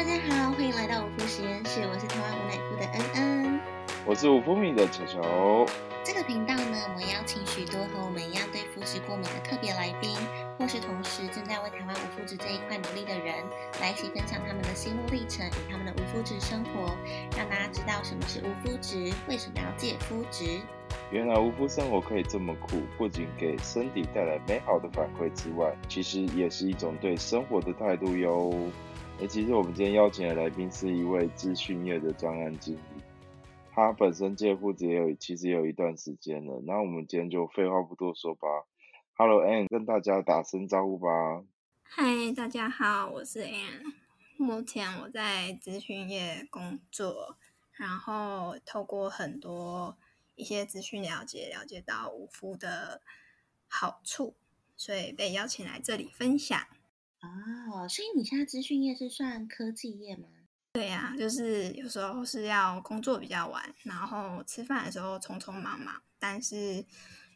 大家好，欢迎来到五福实验室，我是台湾无奶夫的恩恩。我是五福米的球球。这个频道呢，我们邀请许多和我们一样对肤质过敏的特别来宾，或是同时正在为台湾无肤质这一块努力的人，来一起分享他们的心路历程与他们的无肤质生活，让大家知道什么是无肤质，为什么要戒肤质。原来无肤生活可以这么酷，不仅给身体带来美好的反馈之外，其实也是一种对生活的态度哟。哎，其实我们今天邀请的来宾是一位资讯业的专案经理，他本身戒肤质也有其实有一段时间了。那我们今天就废话不多说吧，Hello Ann，跟大家打声招呼吧。嗨，大家好，我是 Ann，目前我在资讯业工作，然后透过很多一些资讯了解，了解到无夫的好处，所以被邀请来这里分享。哦，所以你现在资讯业是算科技业吗？对呀，就是有时候是要工作比较晚，然后吃饭的时候匆匆忙忙，但是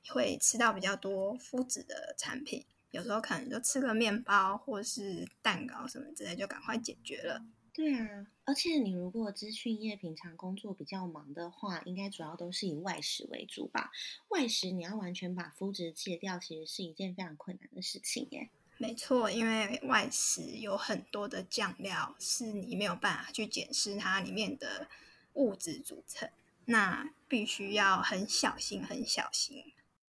会吃到比较多麸质的产品，有时候可能就吃个面包或是蛋糕什么之类，就赶快解决了。对啊，而且你如果资讯业平常工作比较忙的话，应该主要都是以外食为主吧？外食你要完全把麸质戒掉，其实是一件非常困难的事情耶。没错，因为外食有很多的酱料，是你没有办法去检视它里面的物质组成，那必须要很小心，很小心。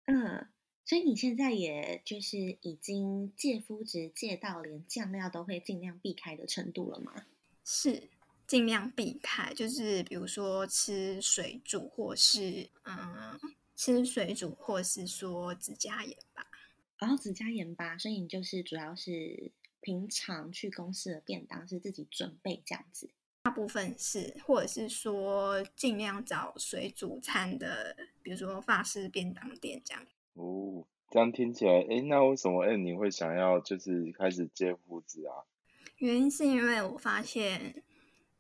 嗯，所以你现在也就是已经戒肤质戒到连酱料都会尽量避开的程度了吗？是尽量避开，就是比如说吃水煮，或是嗯吃水煮，或是说只加盐巴。然后只加盐巴，所以你就是主要是平常去公司的便当是自己准备这样子。大部分是，或者是说尽量找水煮餐的，比如说法式便当店这样。哦，这样听起来，哎，那为什么哎你会想要就是开始接胡子啊？原因是因为我发现，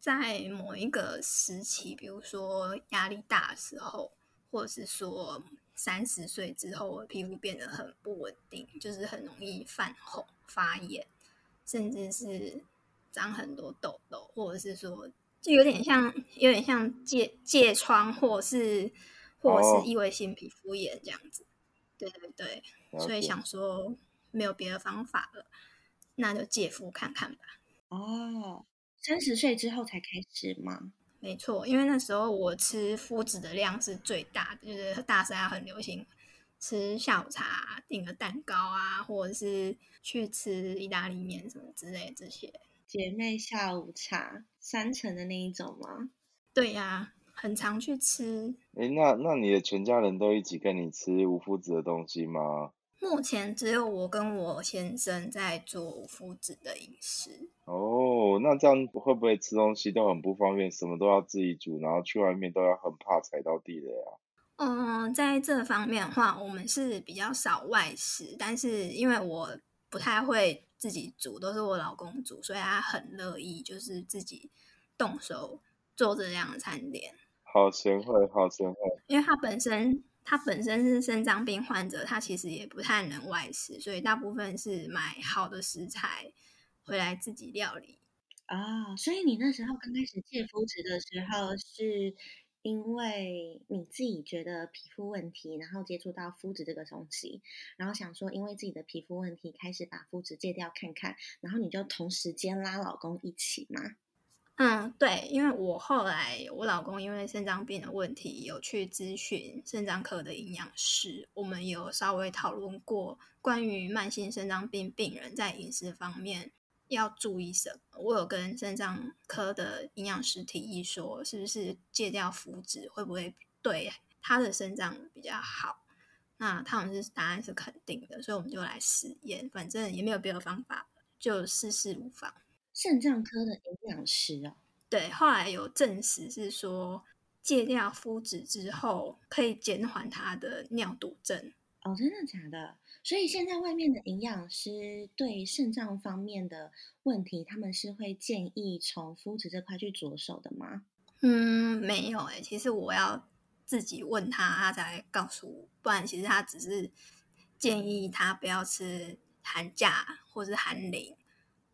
在某一个时期，比如说压力大的时候，或者是说。三十岁之后，我皮肤变得很不稳定，就是很容易泛红、发炎，甚至是长很多痘痘，或者是说，就有点像有点像疥疥疮，或是或者是异位性皮肤炎这样子。对对对，所以想说没有别的方法了，那就借肤看看吧。哦，三十岁之后才开始吗？没错，因为那时候我吃麸质的量是最大的，就是大三很流行吃下午茶、订个蛋糕啊，或者是去吃意大利面什么之类这些姐妹下午茶三层的那一种吗？对呀，很常去吃。哎，那那你的全家人都一起跟你吃无麸质的东西吗？目前只有我跟我先生在做无麸质的饮食。哦，那这样会不会吃东西都很不方便？什么都要自己煮，然后去外面都要很怕踩到地雷啊？嗯，在这方面的话，我们是比较少外食，但是因为我不太会自己煮，都是我老公煮，所以他很乐意就是自己动手做这样的餐点。好贤惠，好贤惠。因为他本身。他本身是肾脏病患者，他其实也不太能外食，所以大部分是买好的食材回来自己料理。啊，所以你那时候刚开始戒肤质的时候，是因为你自己觉得皮肤问题，然后接触到肤质这个东西，然后想说因为自己的皮肤问题开始把肤质戒掉看看，然后你就同时间拉老公一起吗？嗯，对，因为我后来我老公因为肾脏病的问题，有去咨询肾脏科的营养师，我们有稍微讨论过关于慢性肾脏病病人在饮食方面要注意什么。我有跟肾脏科的营养师提议说，是不是戒掉麸质会不会对他的肾脏比较好？那他们是答案是肯定的，所以我们就来实验，反正也没有别的方法，就试试无妨。肾脏科的营养师哦，对，后来有证实是说戒掉麸质之后，可以减缓他的尿毒症哦，真的假的？所以现在外面的营养师对肾脏方面的问题，他们是会建议从麸质这块去着手的吗？嗯，没有哎，其实我要自己问他，他才告诉我，不然其实他只是建议他不要吃含钾或是寒磷。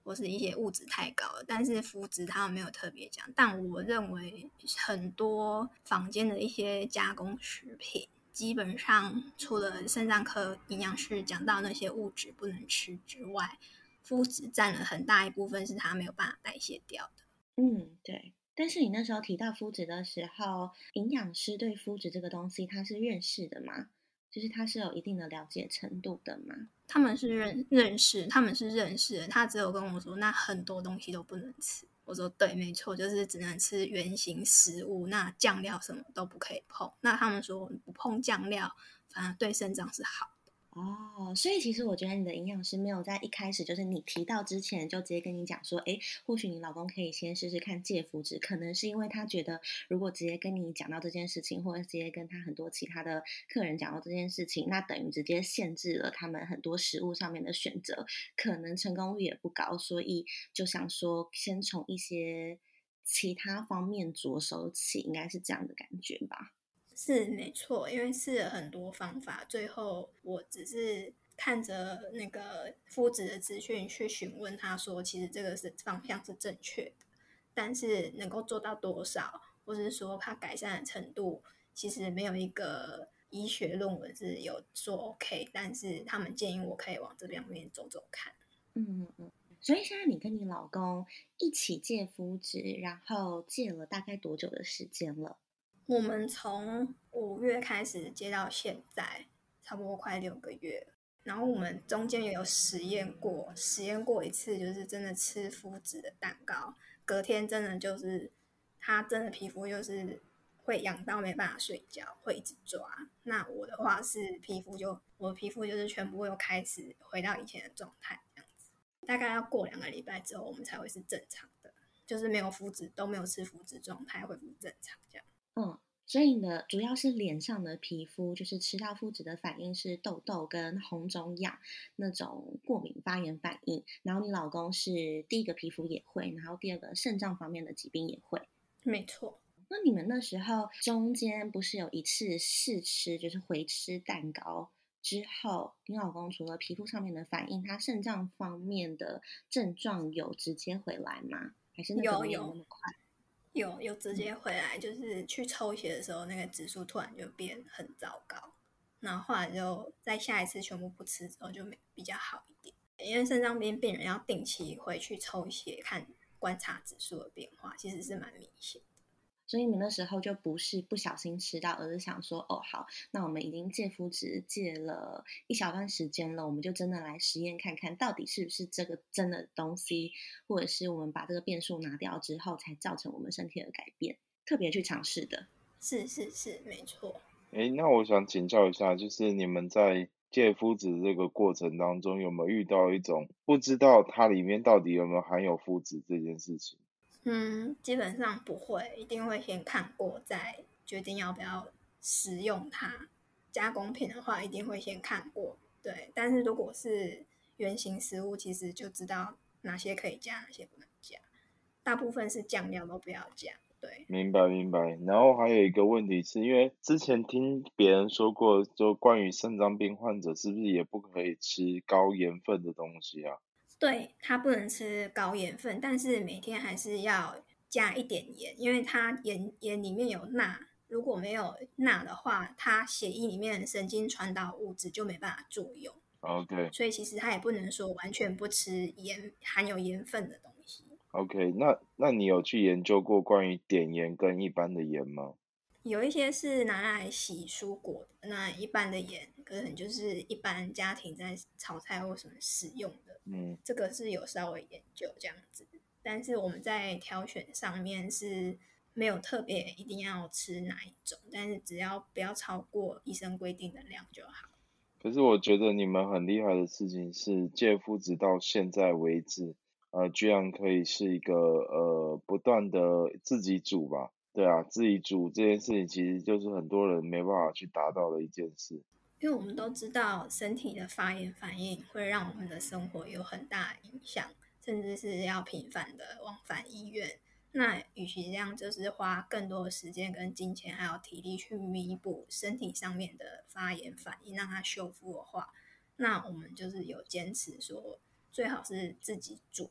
或是一些物质太高了，但是肤质他们没有特别讲。但我认为很多坊间的一些加工食品，基本上除了肾脏科营养师讲到那些物质不能吃之外，肤质占了很大一部分是它没有办法代谢掉的。嗯，对。但是你那时候提到肤质的时候，营养师对肤质这个东西他是认识的吗？就是他是有一定的了解程度的嘛？他们是认认识，他们是认识。他只有跟我说，那很多东西都不能吃。我说对，没错，就是只能吃圆形食物，那酱料什么都不可以碰。那他们说不碰酱料，反而对肾脏是好。哦，所以其实我觉得你的营养师没有在一开始就是你提到之前就直接跟你讲说，哎，或许你老公可以先试试看戒麸质，可能是因为他觉得如果直接跟你讲到这件事情，或者直接跟他很多其他的客人讲到这件事情，那等于直接限制了他们很多食物上面的选择，可能成功率也不高，所以就想说先从一些其他方面着手起，应该是这样的感觉吧。是没错，因为试了很多方法，最后我只是看着那个肤质的资讯去询问他说，其实这个是方向是正确的，但是能够做到多少，或是说它改善的程度，其实没有一个医学论文是有说 OK，但是他们建议我可以往这边面走走看。嗯嗯嗯。所以现在你跟你老公一起戒肤质，然后戒了大概多久的时间了？我们从五月开始接到现在，差不多快六个月。然后我们中间也有实验过，实验过一次，就是真的吃麸质的蛋糕，隔天真的就是他真的皮肤就是会痒到没办法睡觉，会一直抓。那我的话是皮肤就我皮肤就是全部又开始回到以前的状态这样子。大概要过两个礼拜之后，我们才会是正常的，就是没有麸质都没有吃麸质状态，恢复正常这样。嗯，所以你的主要是脸上的皮肤，就是吃到麸质的反应是痘痘跟红肿痒那种过敏发炎反应。然后你老公是第一个皮肤也会，然后第二个肾脏方面的疾病也会。没错。那你们那时候中间不是有一次试吃，就是回吃蛋糕之后，你老公除了皮肤上面的反应，他肾脏方面的症状有直接回来吗？还是有有那么快？有有直接回来，就是去抽血的时候，那个指数突然就变很糟糕，然后后来就在下一次全部不吃之后就没比较好一点。因为肾脏病病人要定期回去抽血看观察指数的变化，其实是蛮明显。所以你那时候就不是不小心吃到，而是想说，哦，好，那我们已经戒肤质戒了一小段时间了，我们就真的来实验看看到底是不是这个真的东西，或者是我们把这个变数拿掉之后，才造成我们身体的改变，特别去尝试的。是是是，没错。哎，那我想请教一下，就是你们在戒肤质这个过程当中，有没有遇到一种不知道它里面到底有没有含有肤质这件事情？嗯，基本上不会，一定会先看过再决定要不要食用它。加工品的话，一定会先看过，对。但是如果是原型食物，其实就知道哪些可以加，哪些不能加。大部分是酱料都不要加，对。明白明白。然后还有一个问题是，因为之前听别人说过，就关于肾脏病患者是不是也不可以吃高盐分的东西啊？对，它不能吃高盐分，但是每天还是要加一点盐，因为它盐盐里面有钠，如果没有钠的话，它血液里面神经传导物质就没办法作用。OK，所以其实它也不能说完全不吃盐含有盐分的东西。OK，那那你有去研究过关于碘盐跟一般的盐吗？有一些是拿来洗蔬果的，那一般的盐可能就是一般家庭在炒菜或什么使用的。嗯，这个是有稍微研究这样子，但是我们在挑选上面是没有特别一定要吃哪一种，但是只要不要超过医生规定的量就好。可是我觉得你们很厉害的事情是戒麸质到现在为止，呃，居然可以是一个呃不断的自己煮吧。对啊，自己煮这件事情其实就是很多人没办法去达到的一件事。因为我们都知道，身体的发炎反应会让我们的生活有很大影响，甚至是要频繁的往返医院。那与其这样，就是花更多的时间跟金钱还有体力去弥补身体上面的发炎反应，让它修复的话，那我们就是有坚持说，最好是自己煮。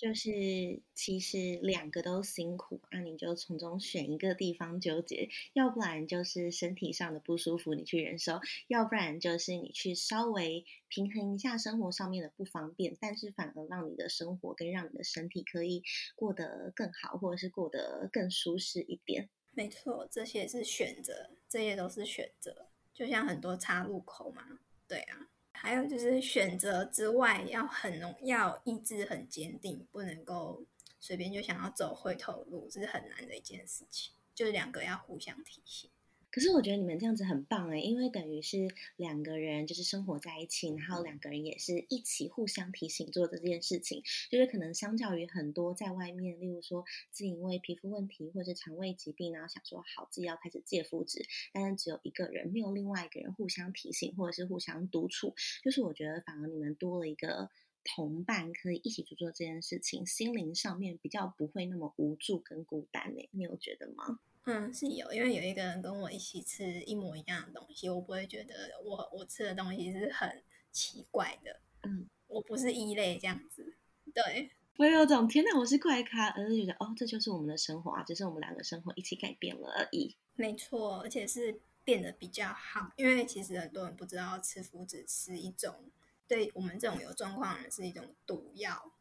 就是其实两个都辛苦，那你就从中选一个地方纠结，要不然就是身体上的不舒服你去忍受，要不然就是你去稍微平衡一下生活上面的不方便，但是反而让你的生活跟让你的身体可以过得更好，或者是过得更舒适一点。没错，这些是选择，这些都是选择，就像很多岔路口嘛，对啊。还有就是选择之外，要很容，要意志很坚定，不能够随便就想要走回头路，这是很难的一件事情。就是两个要互相提醒。可是我觉得你们这样子很棒哎，因为等于是两个人就是生活在一起，然后两个人也是一起互相提醒做这件事情。就是可能相较于很多在外面，例如说自己因为皮肤问题或者是肠胃疾病，然后想说好自己要开始戒肤质，但是只有一个人，没有另外一个人互相提醒或者是互相督促。就是我觉得反而你们多了一个同伴，可以一起去做这件事情，心灵上面比较不会那么无助跟孤单哎，你有觉得吗？嗯，是有，因为有一个人跟我一起吃一模一样的东西，我不会觉得我我吃的东西是很奇怪的。嗯，我不是异类这样子。对，我有种天哪，我是怪咖，而是觉得哦，这就是我们的生活啊，只是我们两个生活一起改变了而已。没错，而且是变得比较好，因为其实很多人不知道吃麸质是一种对我们这种有状况的人是一种毒药，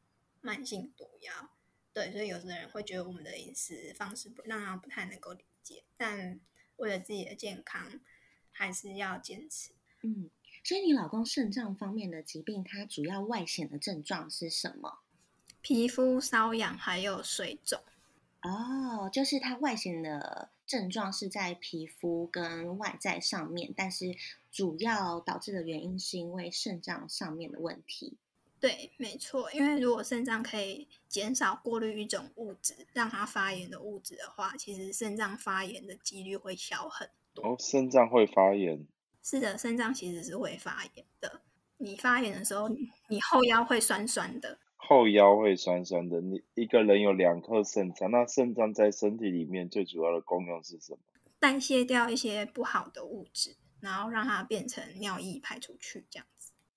慢性毒药。对，所以有的人会觉得我们的饮食方式不让他不太能够理解，但为了自己的健康，还是要坚持。嗯，所以你老公肾脏方面的疾病，它主要外显的症状是什么？皮肤瘙痒，还有水肿。哦，就是它外显的症状是在皮肤跟外在上面，但是主要导致的原因是因为肾脏上面的问题。对，没错，因为如果肾脏可以减少过滤一种物质，让它发炎的物质的话，其实肾脏发炎的几率会小很多。哦，肾脏会发炎？是的，肾脏其实是会发炎的。你发炎的时候，你后腰会酸酸的。后腰会酸酸的。你一个人有两颗肾脏，那肾脏在身体里面最主要的功用是什么？代谢掉一些不好的物质，然后让它变成尿液排出去，这样。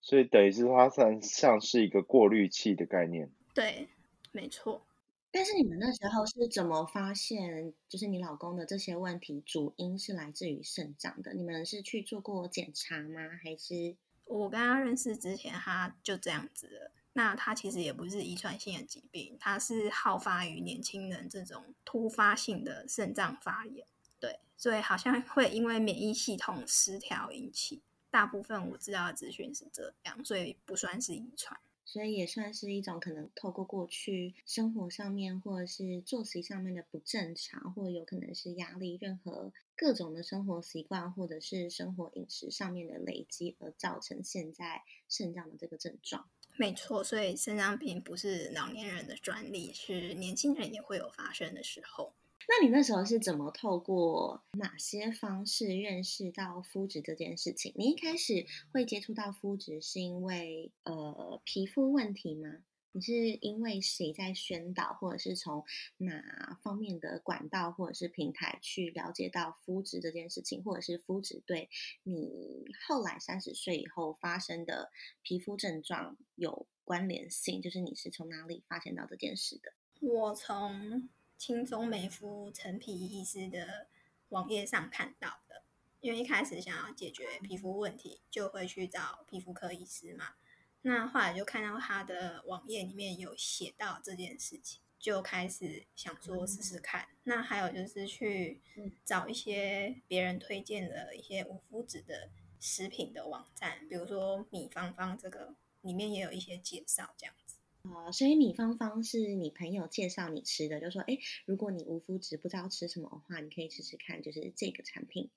所以等于是它算像是一个过滤器的概念。对，没错。但是你们那时候是怎么发现，就是你老公的这些问题主因是来自于肾脏的？你们是去做过检查吗？还是我跟他认识之前他就这样子了？那他其实也不是遗传性的疾病，他是好发于年轻人这种突发性的肾脏发炎。对，所以好像会因为免疫系统失调引起。大部分我知道的资讯是这样，所以不算是遗传，所以也算是一种可能透过过去生活上面或者是作息上面的不正常，或者有可能是压力，任何各种的生活习惯或者是生活饮食上面的累积而造成现在肾脏的这个症状。没错，所以肾脏病不是老年人的专利，是年轻人也会有发生的时候。那你那时候是怎么透过哪些方式认识到肤质这件事情？你一开始会接触到肤质，是因为呃皮肤问题吗？你是因为谁在宣导，或者是从哪方面的管道或者是平台去了解到肤质这件事情，或者是肤质对你后来三十岁以后发生的皮肤症状有关联性？就是你是从哪里发现到这件事的？我从。轻松美肤陈皮医师的网页上看到的，因为一开始想要解决皮肤问题，就会去找皮肤科医师嘛。那后来就看到他的网页里面有写到这件事情，就开始想说试试看。那还有就是去找一些别人推荐的一些无麸质的食品的网站，比如说米芳芳这个里面也有一些介绍这样子。哦，所以米芳芳是你朋友介绍你吃的，就说，哎，如果你无麸质不知道吃什么的话，你可以试试看，就是这个产品。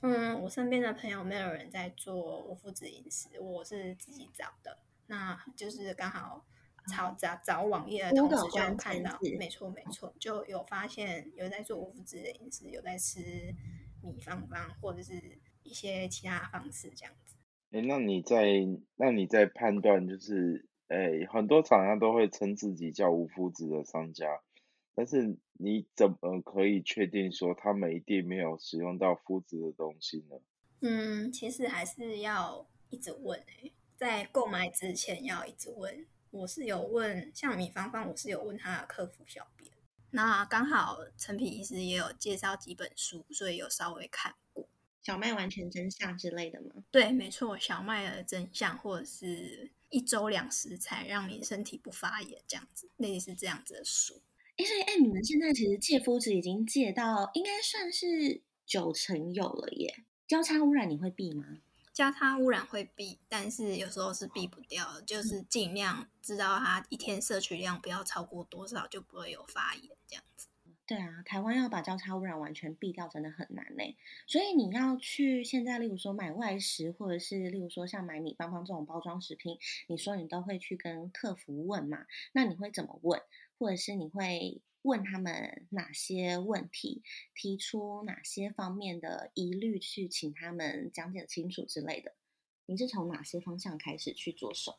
嗯，我身边的朋友没有人在做无麸质饮食，我是自己找的，那就是刚好找找找网页的同时就看到，没错没错，就有发现有在做无麸质的饮食，有在吃米芳芳或者是一些其他方式这样子。哎，那你在那你在判断就是。哎，很多厂商都会称自己叫无麸质的商家，但是你怎么可以确定说他们一定没有使用到麸质的东西呢？嗯，其实还是要一直问哎，在购买之前要一直问，我是有问，像米芳芳，我是有问他的客服小编。那刚好陈皮医师也有介绍几本书，所以有稍微看过。小麦完全真相之类的吗？对，没错，小麦的真相，或者是一周两食材让你身体不发炎这样子，类似这样子的书。哎，所以哎，你们现在其实戒麸质已经戒到应该算是九成有了耶。交叉污染你会避吗？交叉污染会避，但是有时候是避不掉，就是尽量知道它一天摄取量不要超过多少，就不会有发炎这样子。对啊，台湾要把交叉污染完全避掉，真的很难呢。所以你要去现在，例如说买外食，或者是例如说像买米芳芳这种包装食品，你说你都会去跟客服问嘛？那你会怎么问？或者是你会问他们哪些问题，提出哪些方面的疑虑，去请他们讲解清楚之类的？你是从哪些方向开始去着手？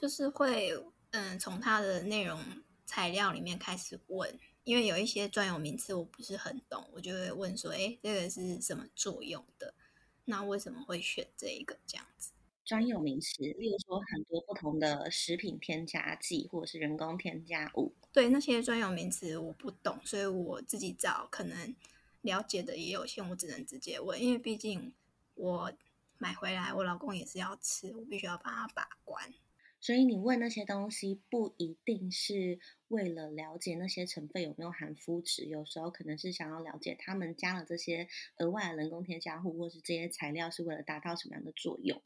就是会嗯，从它的内容材料里面开始问。因为有一些专有名词我不是很懂，我就会问说：“哎，这个是什么作用的？那为什么会选这一个这样子？”专有名词，例如说很多不同的食品添加剂或者是人工添加物。对那些专有名词我不懂，所以我自己找可能了解的也有限，我只能直接问。因为毕竟我买回来，我老公也是要吃，我必须要帮他把关。所以你问那些东西，不一定是为了了解那些成分有没有含麸质，有时候可能是想要了解他们加了这些额外的人工添加物，或是这些材料是为了达到什么样的作用，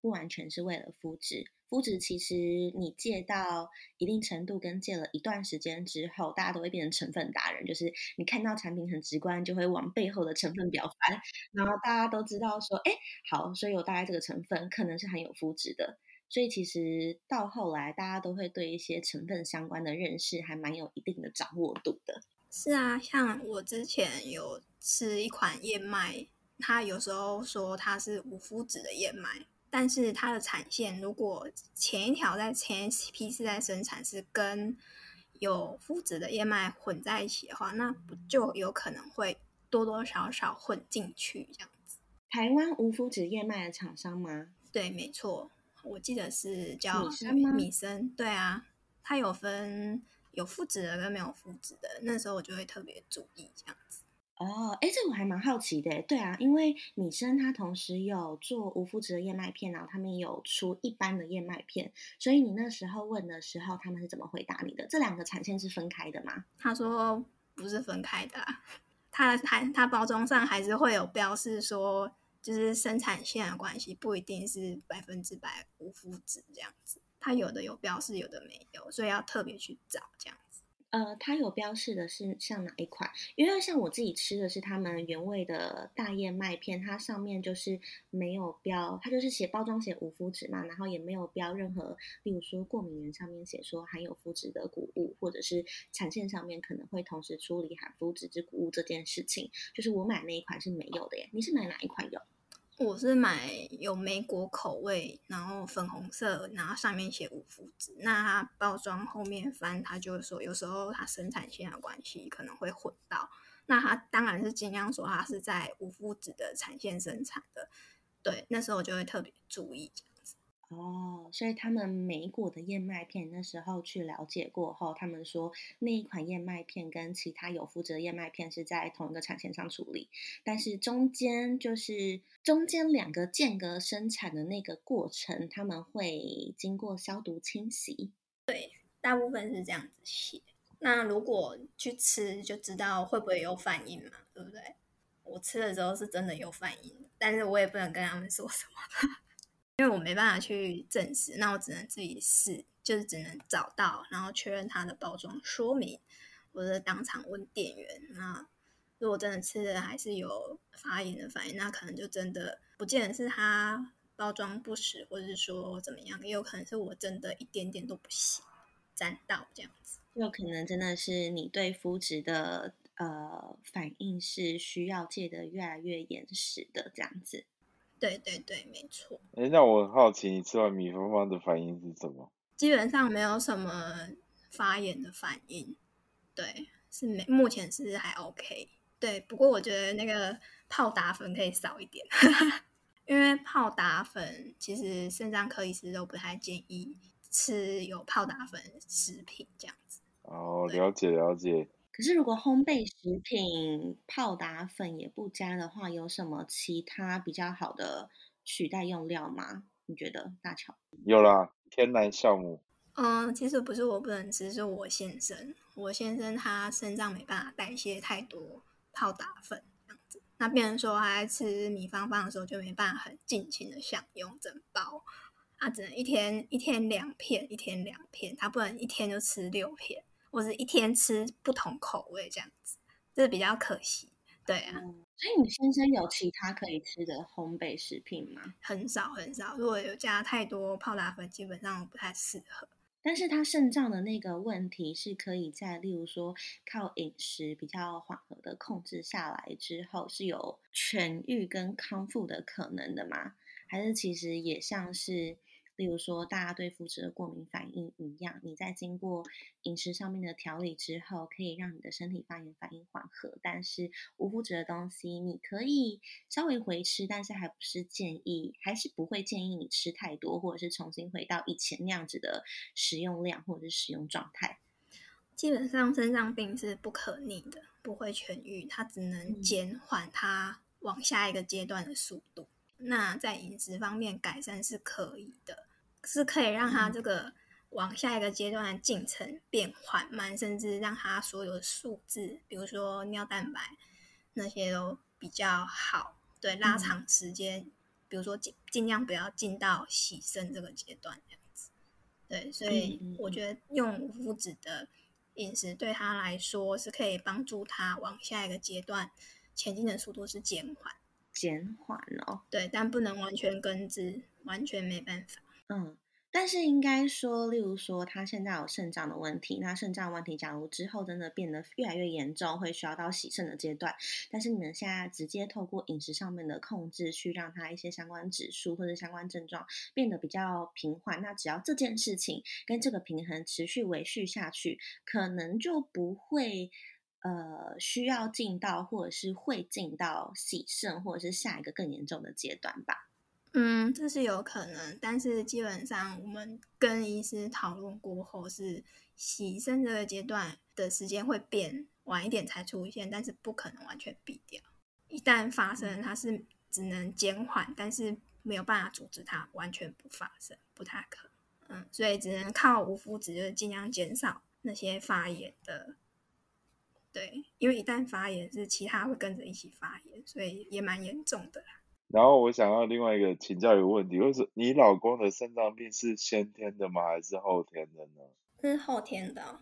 不完全是为了肤质。肤质其实你戒到一定程度，跟戒了一段时间之后，大家都会变成成分达人，就是你看到产品很直观，就会往背后的成分表翻，然后大家都知道说，哎，好，所以有大概这个成分可能是含有肤质的。所以其实到后来，大家都会对一些成分相关的认识还蛮有一定的掌握度的。是啊，像我之前有吃一款燕麦，它有时候说它是无麸质的燕麦，但是它的产线如果前一条在前一批次在生产是跟有麸质的燕麦混在一起的话，那不就有可能会多多少少混进去这样子？台湾无麸质燕麦的厂商吗？对，没错。我记得是叫米生吗？米生，对啊，它有分有麸质的跟没有麸质的，那时候我就会特别注意这样子。哦，哎，这我还蛮好奇的，对啊，因为米生它同时有做无麸质的燕麦片，然后他们有出一般的燕麦片，所以你那时候问的时候，他们是怎么回答你的？这两个产线是分开的吗？他说不是分开的，他还他包装上还是会有标示说。就是生产线的关系，不一定是百分之百无麸质这样子，它有的有标示，有的没有，所以要特别去找这样。呃，它有标示的是像哪一款？因为像我自己吃的是他们原味的大燕麦片，它上面就是没有标，它就是写包装写无麸质嘛，然后也没有标任何，例如说过敏源上面写说含有麸质的谷物，或者是产线上面可能会同时处理含麸质之谷物这件事情，就是我买那一款是没有的耶。你是买哪一款有？我是买有莓果口味，然后粉红色，然后上面写五福纸。那它包装后面翻，它就说有时候它生产线的关系可能会混到。那它当然是尽量说它是在五福纸的产线生产的。对，那时候我就会特别注意。哦，所以他们美果的燕麦片那时候去了解过后，他们说那一款燕麦片跟其他有麸质的燕麦片是在同一个产线上处理，但是中间就是中间两个间隔生产的那个过程，他们会经过消毒清洗。对，大部分是这样子写。那如果去吃就知道会不会有反应嘛？对不对？我吃的时候是真的有反应，但是我也不能跟他们说什么。因为我没办法去证实，那我只能自己试，就是只能找到，然后确认它的包装说明，或者当场问店员。那如果真的吃的还是有发炎的反应，那可能就真的不见得是它包装不实，或者是说怎么样，也有可能是我真的一点点都不行，沾到这样子。有可能真的是你对肤质的呃反应是需要戒的越来越严实的这样子。对对对，没错。哎，那我很好奇，你吃完米芬芳的反应是什么？基本上没有什么发炎的反应，对，是没，目前是还 OK。对，不过我觉得那个泡打粉可以少一点，因为泡打粉其实肾脏科医师都不太建议吃有泡打粉食品这样子。哦，了解了解。可是如果烘焙食品泡打粉也不加的话，有什么其他比较好的取代用料吗？你觉得大乔？有啦，天然酵母。嗯，其实不是我不能吃，是我先生。我先生他身上没办法代谢太多泡打粉这样子，那变成说他在吃米芳芳的时候就没办法很尽情的享用整包，他只能一天一天两片，一天两片，他不能一天就吃六片。或者一天吃不同口味这样子，这比较可惜。对啊，所以你先生有其他可以吃的烘焙食品吗？很少很少，如果有加太多泡打粉，基本上不太适合。但是他肾脏的那个问题是可以在，例如说靠饮食比较缓和的控制下来之后，是有痊愈跟康复的可能的吗？还是其实也像是？例如说，大家对麸质的过敏反应一样，你在经过饮食上面的调理之后，可以让你的身体发炎反应缓和。但是无麸质的东西，你可以稍微回吃，但是还不是建议，还是不会建议你吃太多，或者是重新回到以前那样子的食用量或者是使用状态。基本上，肾脏病是不可逆的，不会痊愈，它只能减缓它往下一个阶段的速度。那在饮食方面改善是可以的，是可以让他这个往下一个阶段的进程变缓慢，甚至让他所有的数字，比如说尿蛋白那些都比较好，对，拉长时间，比如说尽尽量不要进到洗肾这个阶段这样子，对，所以我觉得用无麸质的饮食对他来说是可以帮助他往下一个阶段前进的速度是减缓。减缓哦，对，但不能完全根治，完全没办法。嗯，但是应该说，例如说他现在有肾脏的问题，那肾脏问题假如之后真的变得越来越严重，会需要到洗肾的阶段。但是你们现在直接透过饮食上面的控制，去让他一些相关指数或者相关症状变得比较平缓，那只要这件事情跟这个平衡持续维续下去，可能就不会。呃，需要进到或者是会进到洗肾，或者是下一个更严重的阶段吧？嗯，这是有可能，但是基本上我们跟医师讨论过后，是洗肾这个阶段的时间会变晚一点才出现，但是不可能完全避掉。一旦发生，它是只能减缓，但是没有办法阻止它完全不发生，不太可能。嗯，所以只能靠无麸质，就是尽量减少那些发炎的。对，因为一旦发炎，是其他会跟着一起发炎，所以也蛮严重的啦。然后我想要另外一个请教一个问题，就是你老公的肾脏病是先天的吗，还是后天的呢？是后天的，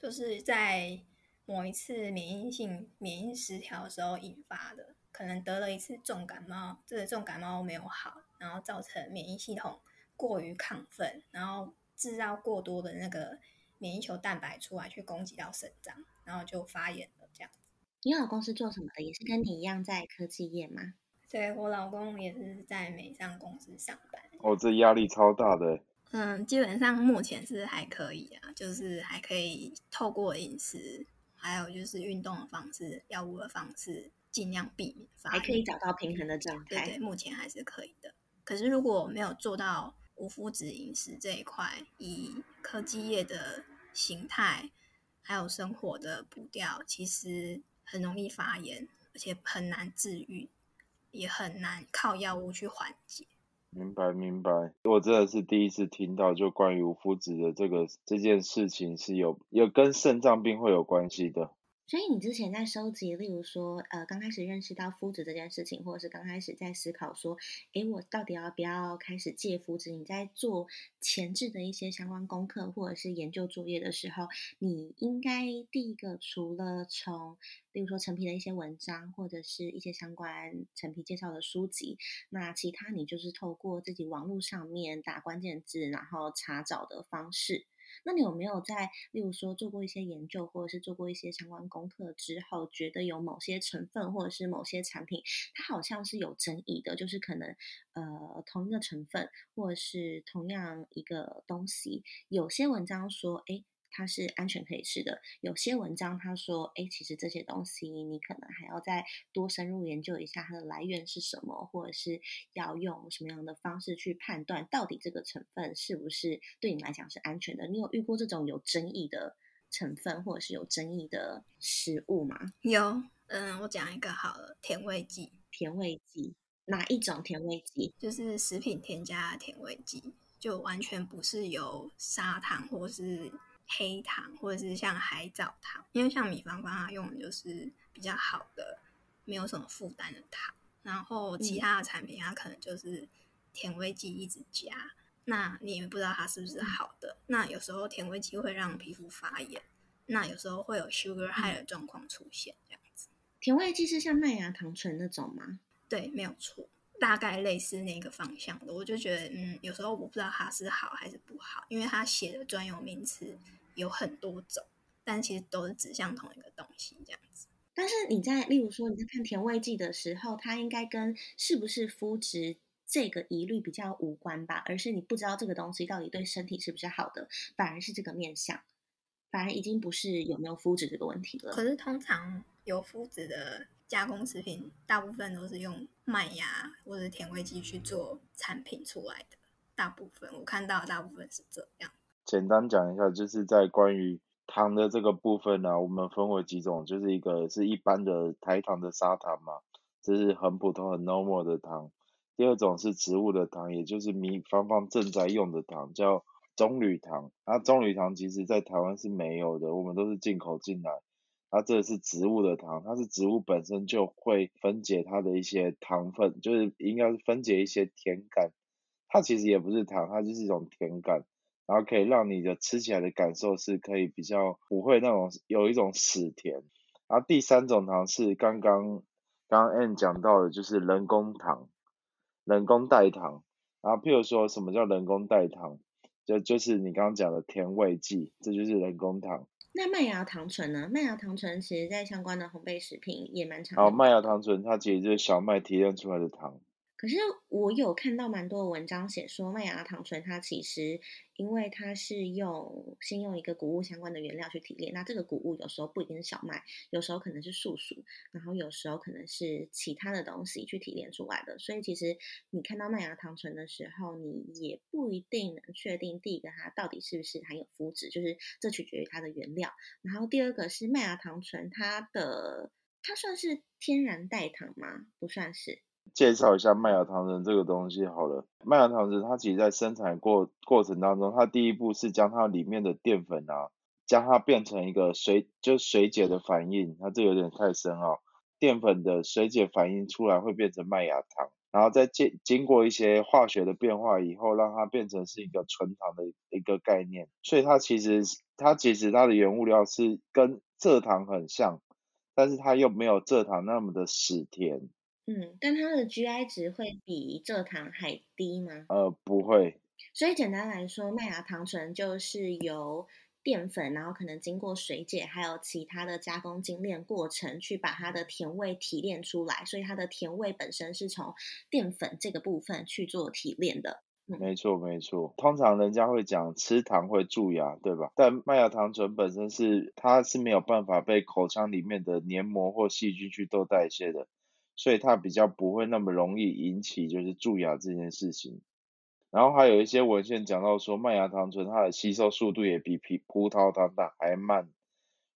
就是在某一次免疫性免疫失调的时候引发的，可能得了一次重感冒，这个重感冒没有好，然后造成免疫系统过于亢奋，然后制造过多的那个免疫球蛋白出来，去攻击到肾脏。然后就发炎了，这样子。你老公是做什么的？也是跟你一样在科技业吗？对我老公也是在美商公司上班。哦，这压力超大的。嗯，基本上目前是还可以啊，就是还可以透过饮食，还有就是运动的方式、药物的方式，尽量避免发炎，还可以找到平衡的状态。对对，目前还是可以的。可是如果没有做到无麸质饮食这一块，以科技业的形态。还有生活的步调，其实很容易发炎，而且很难治愈，也很难靠药物去缓解。明白，明白。我真的是第一次听到，就关于无麸质的这个这件事情是有有跟肾脏病会有关系的。所以你之前在收集，例如说，呃，刚开始认识到肤质这件事情，或者是刚开始在思考说，诶，我到底要不要开始戒肤质？你在做前置的一些相关功课或者是研究作业的时候，你应该第一个除了从，例如说陈皮的一些文章，或者是一些相关陈皮介绍的书籍，那其他你就是透过自己网络上面打关键字，然后查找的方式。那你有没有在，例如说做过一些研究，或者是做过一些相关功课之后，觉得有某些成分或者是某些产品，它好像是有争议的，就是可能呃同一个成分或者是同样一个东西，有些文章说，哎，它是安全可以吃的。有些文章他说，哎，其实这些东西你可能还要再多深入研究一下它的来源是什么，或者是要用什么样的方式去判断到底这个成分是不是对你来讲是安全的。你有遇过这种有争议的成分或者是有争议的食物吗？有，嗯，我讲一个好了，甜味剂。甜味剂哪一种甜味剂？就是食品添加甜味剂。就完全不是有砂糖，或是黑糖，或者是像海藻糖，因为像米芳芳她用的就是比较好的，没有什么负担的糖。然后其他的产品它可能就是甜味剂一直加，那你也不知道它是不是好的。那有时候甜味剂会让皮肤发炎，那有时候会有 sugar high 的状况出现，这样子。甜味剂是像麦芽糖醇那种吗？对，没有错。大概类似那个方向的，我就觉得，嗯，有时候我不知道它是好还是不好，因为它写的专有名词有很多种，但其实都是指向同一个东西这样子。但是你在，例如说你在看甜味剂的时候，它应该跟是不是肤质这个疑虑比较无关吧，而是你不知道这个东西到底对身体是不是好的，反而是这个面相，反而已经不是有没有肤质这个问题了。可是通常有肤质的。加工食品大部分都是用麦芽或者甜味剂去做产品出来的，大部分我看到大部分是这样。简单讲一下，就是在关于糖的这个部分呢，我们分为几种，就是一个是一般的台糖的砂糖嘛，这是很普通很 normal 的糖。第二种是植物的糖，也就是米芳芳正在用的糖，叫棕榈糖。那棕榈糖其实在台湾是没有的，我们都是进口进来。它这是植物的糖，它是植物本身就会分解它的一些糖分，就是应该是分解一些甜感。它其实也不是糖，它就是一种甜感，然后可以让你的吃起来的感受是可以比较不会那种有一种死甜。然后第三种糖是刚刚刚刚 N 讲到的，就是人工糖，人工代糖。然后譬如说什么叫人工代糖，就就是你刚刚讲的甜味剂，这就是人工糖。那麦芽糖醇呢？麦芽糖醇其实在相关的烘焙食品也蛮常。好，麦芽糖醇它其实就是小麦提炼出来的糖。可是我有看到蛮多的文章写说，麦芽糖醇它其实因为它是用先用一个谷物相关的原料去提炼，那这个谷物有时候不一定是小麦，有时候可能是树薯，然后有时候可能是其他的东西去提炼出来的。所以其实你看到麦芽糖醇的时候，你也不一定能确定第一个它到底是不是含有麸质，就是这取决于它的原料。然后第二个是麦芽糖醇，它的它算是天然代糖吗？不算是。介绍一下麦芽糖醇这个东西好了。麦芽糖醇它其实在生产过过程当中，它第一步是将它里面的淀粉啊，将它变成一个水就水解的反应。它这有点太深奥。淀粉的水解反应出来会变成麦芽糖，然后再经经过一些化学的变化以后，让它变成是一个纯糖的一个概念。所以它其实它其实它的原物料是跟蔗糖很像，但是它又没有蔗糖那么的死甜。嗯，但它的 GI 值会比蔗糖还低吗？呃，不会。所以简单来说，麦芽糖醇就是由淀粉，然后可能经过水解，还有其他的加工精炼过程，去把它的甜味提炼出来。所以它的甜味本身是从淀粉这个部分去做提炼的。没错，没错。通常人家会讲吃糖会蛀牙，对吧？但麦芽糖醇本身是它是没有办法被口腔里面的黏膜或细菌去做代谢的。所以它比较不会那么容易引起就是蛀牙这件事情，然后还有一些文献讲到说麦芽糖醇它的吸收速度也比葡葡萄糖的还慢，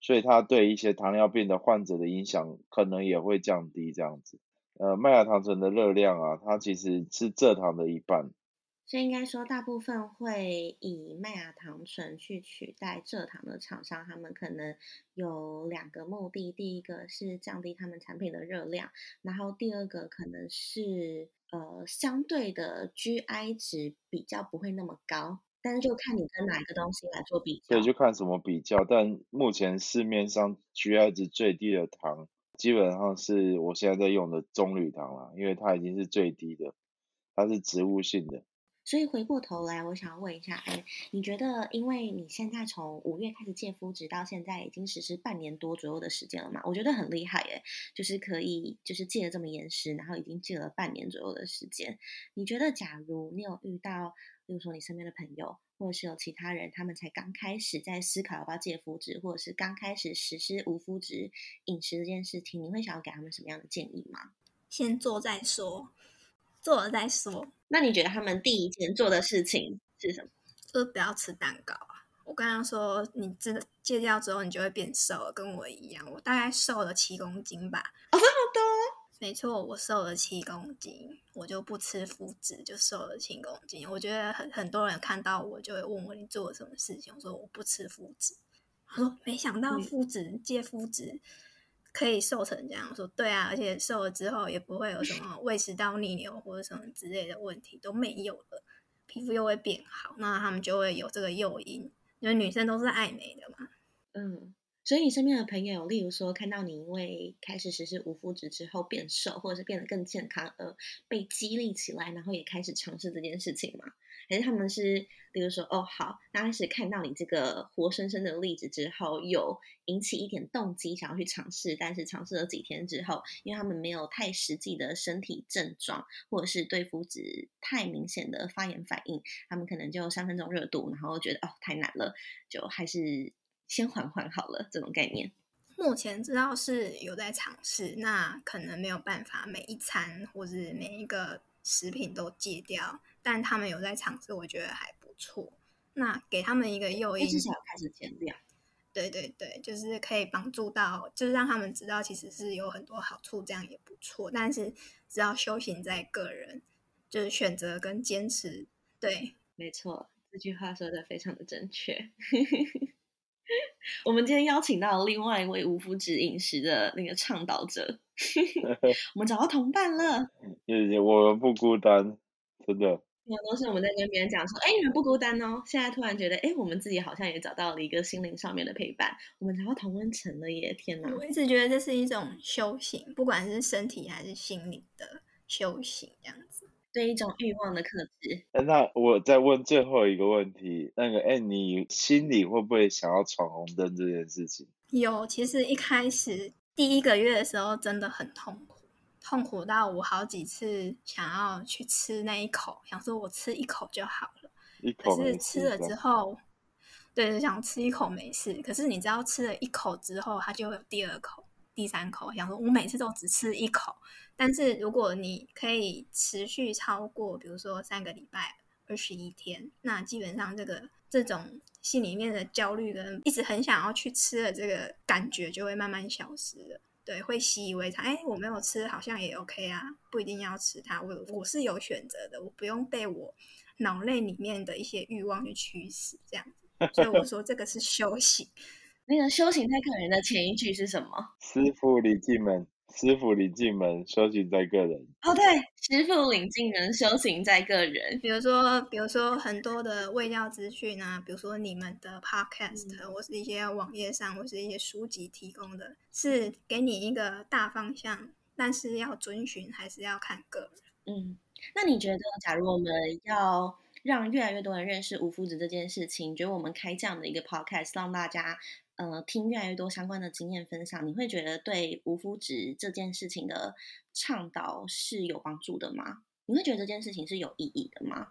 所以它对一些糖尿病的患者的影响可能也会降低这样子。呃，麦芽糖醇的热量啊，它其实是蔗糖的一半。所以应该说，大部分会以麦芽糖醇去取代蔗糖的厂商，他们可能有两个目的：第一个是降低他们产品的热量，然后第二个可能是呃相对的 GI 值比较不会那么高。但是就看你跟哪一个东西来做比较，对，就看什么比较。但目前市面上 GI 值最低的糖，基本上是我现在在用的棕榈糖啦，因为它已经是最低的，它是植物性的。所以回过头来，我想问一下，哎，你觉得，因为你现在从五月开始戒肤，直到现在已经实施半年多左右的时间了嘛？我觉得很厉害，哎，就是可以，就是戒的这么严实，然后已经戒了半年左右的时间。你觉得，假如你有遇到，比如说你身边的朋友，或者是有其他人，他们才刚开始在思考要不要戒麸质，或者是刚开始实施无麸质饮食这件事情，你会想要给他们什么样的建议吗？先做再说，做了再说。那你觉得他们第一件做的事情是什么？就是不要吃蛋糕啊！我刚刚说，你真的戒掉之后，你就会变瘦了，跟我一样。我大概瘦了七公斤吧。哦，这么多？没错，我瘦了七公斤，我就不吃麸质，就瘦了七公斤。我觉得很很多人看到我就会问我你做了什么事情，我说我不吃麸质。他说没想到麸质戒麸质可以瘦成这样。说对啊，而且瘦了之后也不会有什么胃食道逆流或者什么之类的问题都没有了，皮肤又会变好，那他们就会有这个诱因，因为女生都是爱美的嘛。嗯。所以你身边的朋友，例如说看到你因为开始实施无麸质之后变瘦，或者是变得更健康而被激励起来，然后也开始尝试这件事情吗？还是他们是，例如说，哦，好，刚开始看到你这个活生生的例子之后，有引起一点动机想要去尝试，但是尝试了几天之后，因为他们没有太实际的身体症状，或者是对麸质太明显的发炎反应，他们可能就三分钟热度，然后觉得哦太难了，就还是。先缓缓好了，这种概念。目前知道是有在尝试，那可能没有办法每一餐或是每一个食品都戒掉，但他们有在尝试，我觉得还不错。那给他们一个诱因，至少开始减量。对对对，就是可以帮助到，就是让他们知道其实是有很多好处，这样也不错。但是只要修行在个人，就是选择跟坚持。对，没错，这句话说的非常的正确。我们今天邀请到另外一位无麸质饮食的那个倡导者，我们找到同伴了。也我们不孤单，真的。那都是我们在跟别人讲说，哎，你们不孤单哦。现在突然觉得，哎，我们自己好像也找到了一个心灵上面的陪伴。我们找到同温层了耶！天哪，我一直觉得这是一种修行，不管是身体还是心灵的修行，这样子。对一种欲望的克制。那我再问最后一个问题，那个，哎，你心里会不会想要闯红灯这件事情？有，其实一开始第一个月的时候真的很痛苦，痛苦到我好几次想要去吃那一口，想说我吃一口就好了。一口可是吃了之后，对，想吃一口没事。可是你知道，吃了一口之后，它就会有第二口、第三口。想说我每次都只吃一口。但是如果你可以持续超过，比如说三个礼拜、二十一天，那基本上这个这种心里面的焦虑跟一直很想要去吃的这个感觉就会慢慢消失了。对，会习以为常。哎，我没有吃，好像也 OK 啊，不一定要吃它。我我是有选择的，我不用被我脑内里面的一些欲望去驱使，这样。所以我说这个是修行。那个修行在个人的前一句是什么？师傅领进门。师傅领进门，修行在个人。哦，对，师傅领进门，修行在个人。比如说，比如说很多的卫教资讯啊，比如说你们的 podcast 或是一些网页上或是一些书籍提供的，是给你一个大方向，但是要遵循还是要看个人。嗯，那你觉得，假如我们要让越来越多人认识无夫子这件事情，觉得我们开这样的一个 podcast，让大家。呃，听越来越多相关的经验分享，你会觉得对无麸质这件事情的倡导是有帮助的吗？你会觉得这件事情是有意义的吗？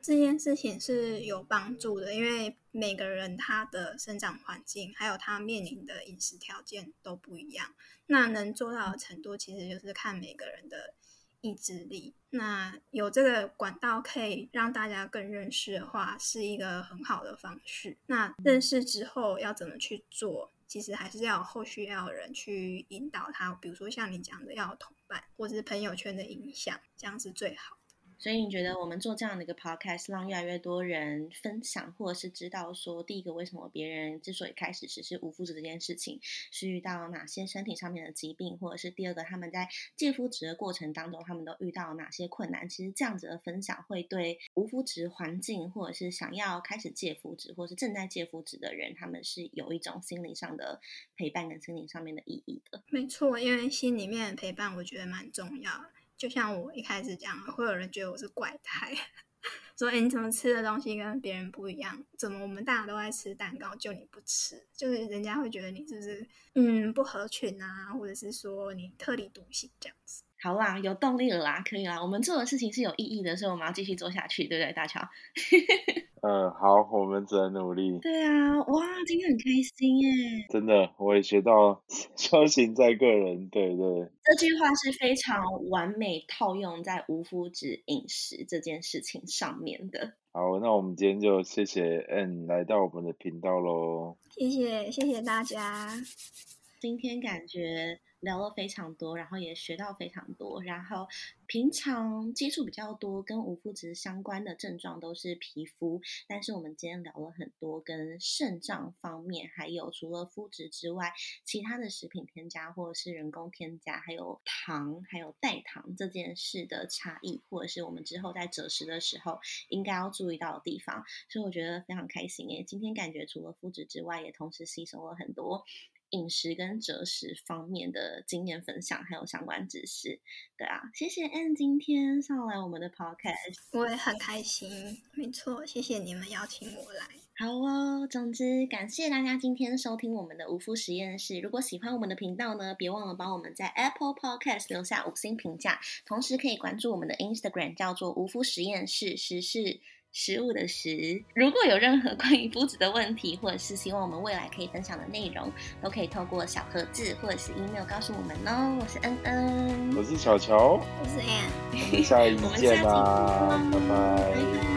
这件事情是有帮助的，因为每个人他的生长环境还有他面临的饮食条件都不一样，那能做到的程度其实就是看每个人的。意志力，那有这个管道可以让大家更认识的话，是一个很好的方式。那认识之后要怎么去做，其实还是要后续要有人去引导他，比如说像你讲的，要有同伴或者是朋友圈的影响，这样是最好。所以你觉得我们做这样的一个 podcast，让越来越多人分享，或者是知道说，第一个为什么别人之所以开始实施无麸质这件事情，是遇到哪些身体上面的疾病，或者是第二个他们在戒麸质的过程当中，他们都遇到哪些困难？其实这样子的分享会对无麸质环境，或者是想要开始戒麸质，或是正在戒麸质的人，他们是有一种心理上的陪伴跟心理上面的意义的。没错，因为心里面的陪伴，我觉得蛮重要。就像我一开始讲，会有人觉得我是怪胎，说：“哎，你怎么吃的东西跟别人不一样？怎么我们大家都在吃蛋糕，就你不吃？就是人家会觉得你是不是嗯不合群啊，或者是说你特立独行这样子。”好啦，有动力了啦，可以啦。我们做的事情是有意义的，所以我们要继续做下去，对不对，大乔？嗯，好，我们只能努力。对啊，哇，今天很开心耶！真的，我也学到 “修行在个人”，对对。这句话是非常完美套用在无麸质饮食这件事情上面的。好，那我们今天就谢谢 N 来到我们的频道喽。谢谢，谢谢大家。今天感觉。聊了非常多，然后也学到非常多。然后平常接触比较多跟无麸质相关的症状都是皮肤，但是我们今天聊了很多跟肾脏方面，还有除了麸质之外，其他的食品添加或者是人工添加，还有糖，还有代糖这件事的差异，或者是我们之后在择食的时候应该要注意到的地方。所以我觉得非常开心耶！今天感觉除了麸质之外，也同时吸收了很多。饮食跟择食方面的经验分享，还有相关知识，对啊，谢谢 Anne 今天上来我们的 Podcast，我也很开心，没错，谢谢你们邀请我来。好哦，总之感谢大家今天收听我们的无夫实验室。如果喜欢我们的频道呢，别忘了帮我们在 Apple Podcast 留下五星评价，同时可以关注我们的 Instagram，叫做无夫实验室实事。食物的食，如果有任何关于肤质的问题，或者是希望我们未来可以分享的内容，都可以透过小盒子或者是 email 告诉我们哦。我是恩恩，我是小乔，我是 Ann，我们下一集见啦，拜拜。